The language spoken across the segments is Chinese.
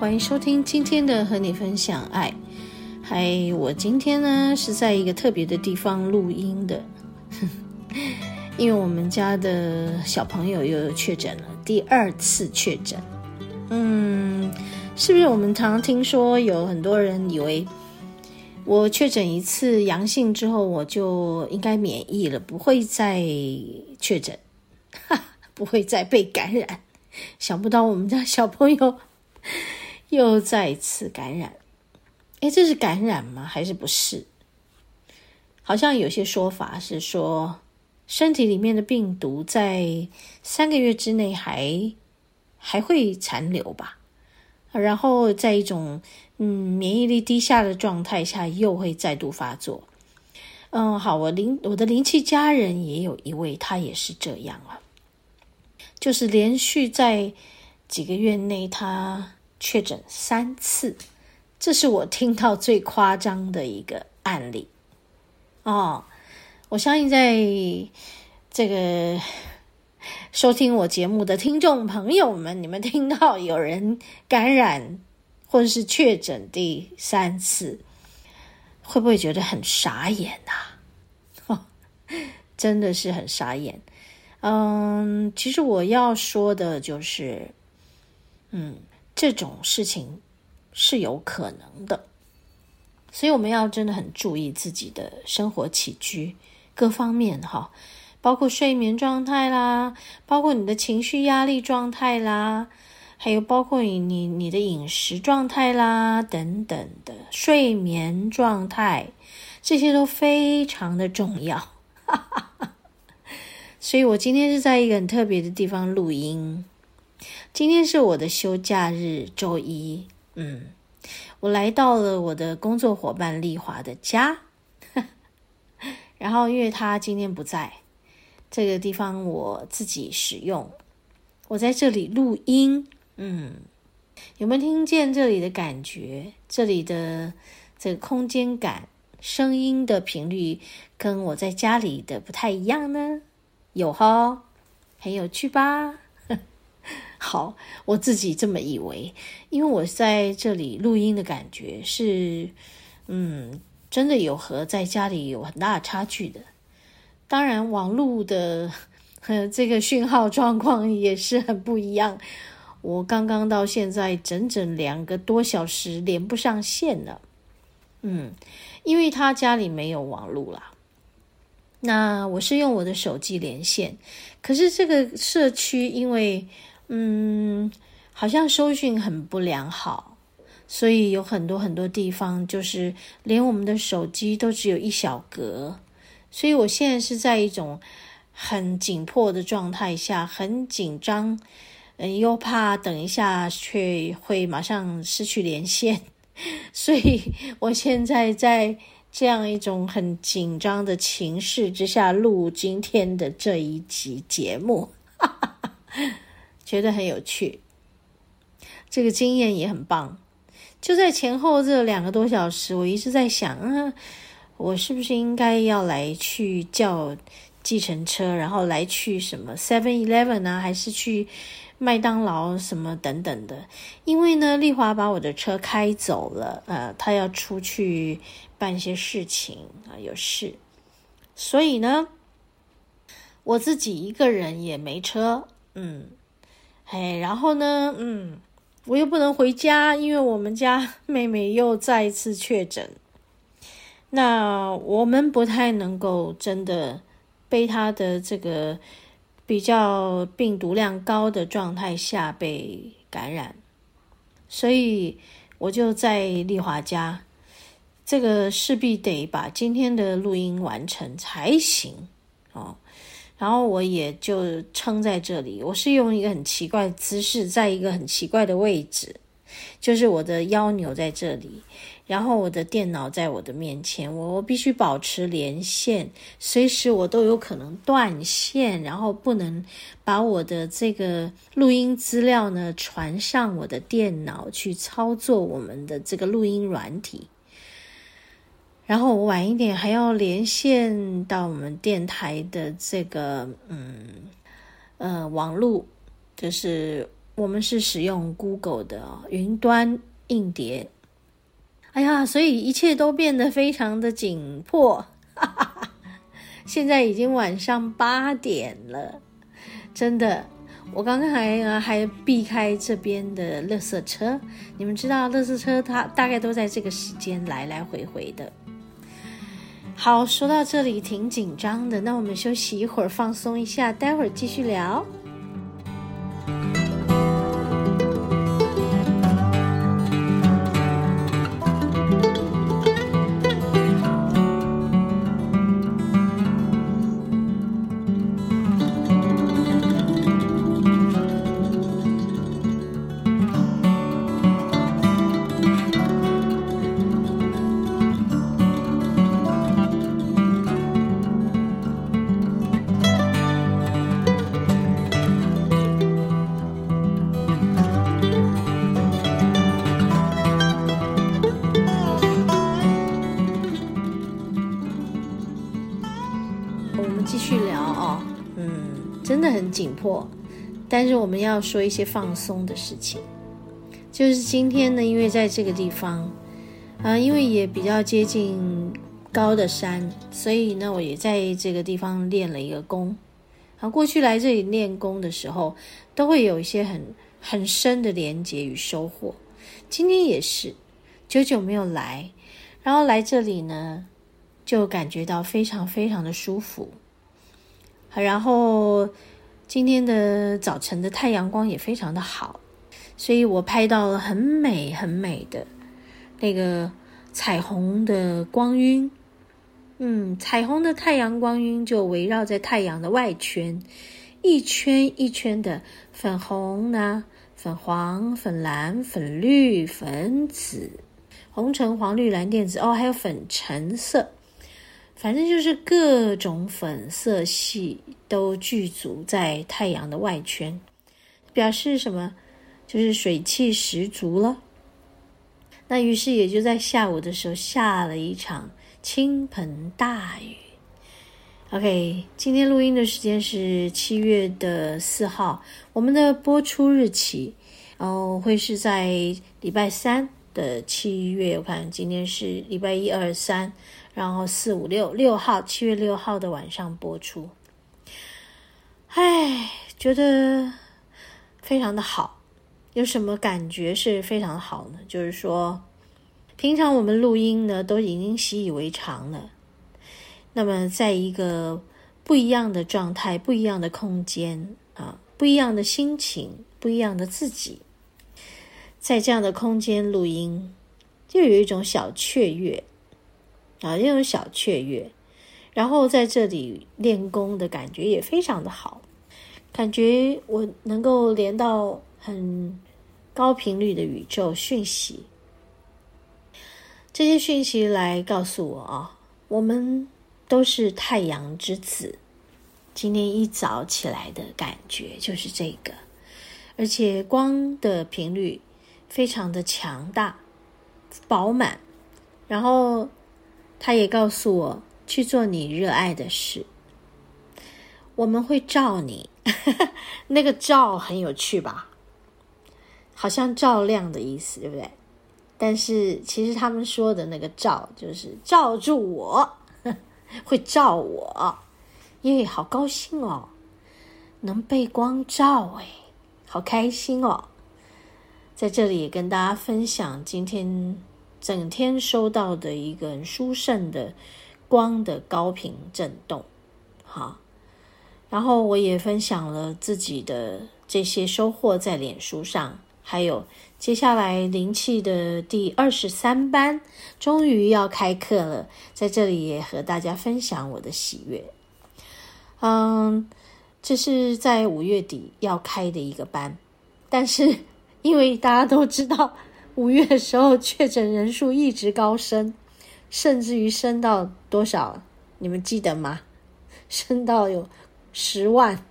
欢迎收听今天的和你分享爱。嗨，我今天呢是在一个特别的地方录音的。因为我们家的小朋友又确诊了，第二次确诊。嗯，是不是我们常常听说有很多人以为我确诊一次阳性之后，我就应该免疫了，不会再确诊，哈，不会再被感染。想不到我们家小朋友又再次感染。诶，这是感染吗？还是不是？好像有些说法是说。身体里面的病毒在三个月之内还还会残留吧，然后在一种嗯免疫力低下的状态下又会再度发作。嗯，好，我灵我的灵气家人也有一位，他也是这样啊，就是连续在几个月内他确诊三次，这是我听到最夸张的一个案例哦。我相信，在这个收听我节目的听众朋友们，你们听到有人感染或者是确诊第三次，会不会觉得很傻眼呐？哦，真的是很傻眼。嗯，其实我要说的就是，嗯，这种事情是有可能的，所以我们要真的很注意自己的生活起居。各方面哈，包括睡眠状态啦，包括你的情绪压力状态啦，还有包括你你你的饮食状态啦等等的睡眠状态，这些都非常的重要。哈哈哈。所以我今天是在一个很特别的地方录音，今天是我的休假日，周一。嗯，我来到了我的工作伙伴丽华的家。然后，因为他今天不在这个地方，我自己使用，我在这里录音。嗯，有没有听见这里的感觉？这里的这个空间感、声音的频率，跟我在家里的不太一样呢？有哈，很有趣吧？好，我自己这么以为，因为我在这里录音的感觉是，嗯。真的有和在家里有很大的差距的，当然网络的呵这个讯号状况也是很不一样。我刚刚到现在整整两个多小时连不上线了，嗯，因为他家里没有网络啦。那我是用我的手机连线，可是这个社区因为嗯，好像收讯很不良好。所以有很多很多地方，就是连我们的手机都只有一小格。所以我现在是在一种很紧迫的状态下，很紧张，嗯，又怕等一下却会马上失去连线。所以我现在在这样一种很紧张的情势之下录今天的这一集节目，哈哈哈，觉得很有趣，这个经验也很棒。就在前后这两个多小时，我一直在想，啊，我是不是应该要来去叫计程车，然后来去什么 Seven Eleven 啊，还是去麦当劳什么等等的？因为呢，丽华把我的车开走了，呃，她要出去办一些事情啊，有事，所以呢，我自己一个人也没车，嗯，哎，然后呢，嗯。我又不能回家，因为我们家 妹妹又再一次确诊。那我们不太能够真的被她的这个比较病毒量高的状态下被感染，所以我就在丽华家，这个势必得把今天的录音完成才行哦。然后我也就撑在这里，我是用一个很奇怪的姿势，在一个很奇怪的位置，就是我的腰扭在这里，然后我的电脑在我的面前，我我必须保持连线，随时我都有可能断线，然后不能把我的这个录音资料呢传上我的电脑去操作我们的这个录音软体。然后我晚一点还要连线到我们电台的这个嗯呃网络，就是我们是使用 Google 的云端硬碟。哎呀，所以一切都变得非常的紧迫。哈哈哈，现在已经晚上八点了，真的，我刚刚还还避开这边的垃圾车。你们知道，垃圾车它大概都在这个时间来来回回的。好，说到这里挺紧张的，那我们休息一会儿，放松一下，待会儿继续聊。紧迫，但是我们要说一些放松的事情。就是今天呢，因为在这个地方，啊、呃，因为也比较接近高的山，所以呢，我也在这个地方练了一个功。啊，过去来这里练功的时候，都会有一些很很深的连接与收获。今天也是，久久没有来，然后来这里呢，就感觉到非常非常的舒服。然后。今天的早晨的太阳光也非常的好，所以我拍到了很美很美的那个彩虹的光晕。嗯，彩虹的太阳光晕就围绕在太阳的外圈，一圈一圈的粉红呢、粉黄、粉蓝、粉绿、粉紫、红橙黄绿蓝靛紫哦，还有粉橙色。反正就是各种粉色系都聚足在太阳的外圈，表示什么？就是水气十足了。那于是也就在下午的时候下了一场倾盆大雨。OK，今天录音的时间是七月的四号，我们的播出日期哦会是在礼拜三的七月。我看今天是礼拜一、二、三。然后四五六六号，七月六号的晚上播出。唉，觉得非常的好。有什么感觉是非常好呢？就是说，平常我们录音呢都已经习以为常了。那么，在一个不一样的状态、不一样的空间啊、不一样的心情、不一样的自己，在这样的空间录音，就有一种小雀跃。啊，这种小雀跃，然后在这里练功的感觉也非常的好，感觉我能够连到很高频率的宇宙讯息，这些讯息来告诉我啊，我们都是太阳之子。今天一早起来的感觉就是这个，而且光的频率非常的强大、饱满，然后。他也告诉我去做你热爱的事。我们会照你，那个“照”很有趣吧？好像照亮的意思，对不对？但是其实他们说的那个“照”就是罩住我，会照我，耶，好高兴哦，能被光照，哎，好开心哦。在这里也跟大家分享今天。整天收到的一个很殊胜的光的高频震动，好，然后我也分享了自己的这些收获在脸书上，还有接下来灵气的第二十三班终于要开课了，在这里也和大家分享我的喜悦。嗯，这是在五月底要开的一个班，但是因为大家都知道。五月的时候确诊人数一直高升，甚至于升到多少？你们记得吗？升到有十万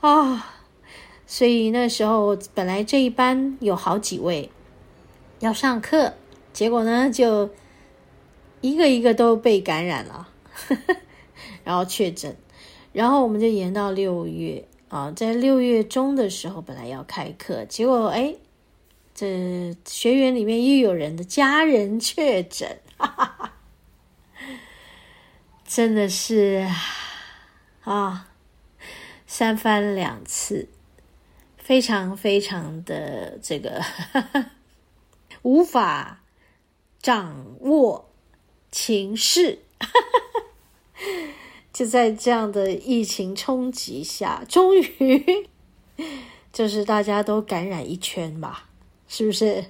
啊！所以那时候本来这一班有好几位要上课，结果呢就一个一个都被感染了，然后确诊，然后我们就延到六月啊，在六月中的时候本来要开课，结果哎。这学员里面又有人的家人确诊，哈哈哈，真的是啊，三番两次，非常非常的这个哈哈无法掌握情势，哈哈，就在这样的疫情冲击下，终于就是大家都感染一圈吧。是不是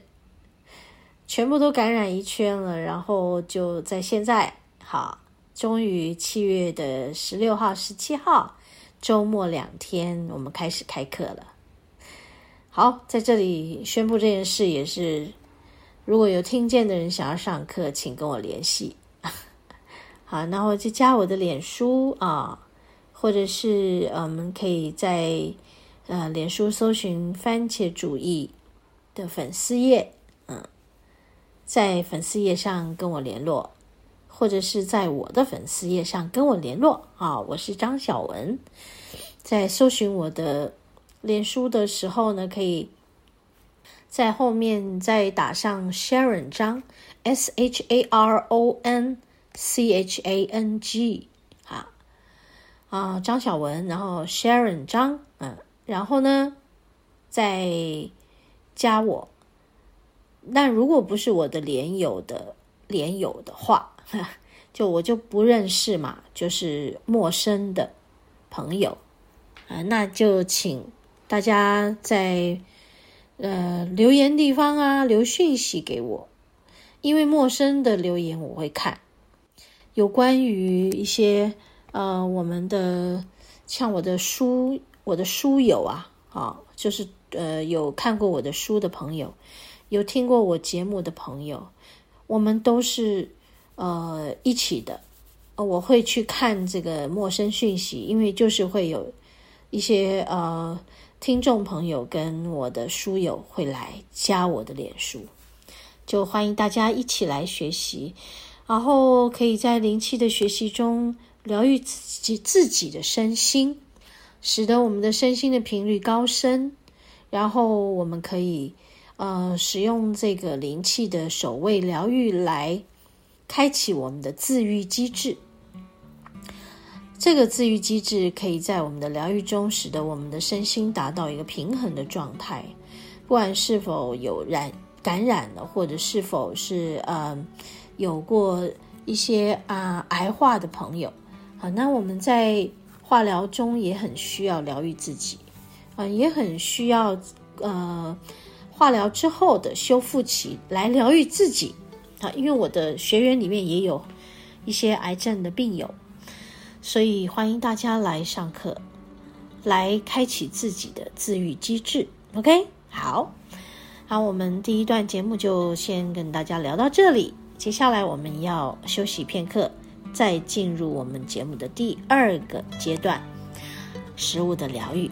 全部都感染一圈了？然后就在现在，好，终于七月的十六号、十七号周末两天，我们开始开课了。好，在这里宣布这件事也是，如果有听见的人想要上课，请跟我联系。好，然后就加我的脸书啊，或者是我们可以在呃脸书搜寻“番茄主义”。的粉丝页，嗯，在粉丝页上跟我联络，或者是在我的粉丝页上跟我联络啊。我是张小文，在搜寻我的脸书的时候呢，可以在后面再打上 Sharon 张 S H A R O N C H A N G 啊啊，张小文，然后 Sharon 张，嗯，然后呢，再。加我，那如果不是我的连友的连友的话，就我就不认识嘛，就是陌生的朋友。啊，那就请大家在呃留言地方啊留讯息给我，因为陌生的留言我会看，有关于一些呃我们的像我的书我的书友啊啊就是。呃，有看过我的书的朋友，有听过我节目的朋友，我们都是呃一起的。我会去看这个陌生讯息，因为就是会有一些呃听众朋友跟我的书友会来加我的脸书，就欢迎大家一起来学习，然后可以在灵气的学习中疗愈自己自己的身心，使得我们的身心的频率高升。然后我们可以，呃，使用这个灵气的守卫疗愈来开启我们的自愈机制。这个自愈机制可以在我们的疗愈中，使得我们的身心达到一个平衡的状态。不管是否有染感染了，或者是否是呃有过一些啊、癌化的朋友，好，那我们在化疗中也很需要疗愈自己。也很需要，呃，化疗之后的修复期来疗愈自己。啊，因为我的学员里面也有一些癌症的病友，所以欢迎大家来上课，来开启自己的自愈机制。OK，好，好，我们第一段节目就先跟大家聊到这里，接下来我们要休息片刻，再进入我们节目的第二个阶段——食物的疗愈。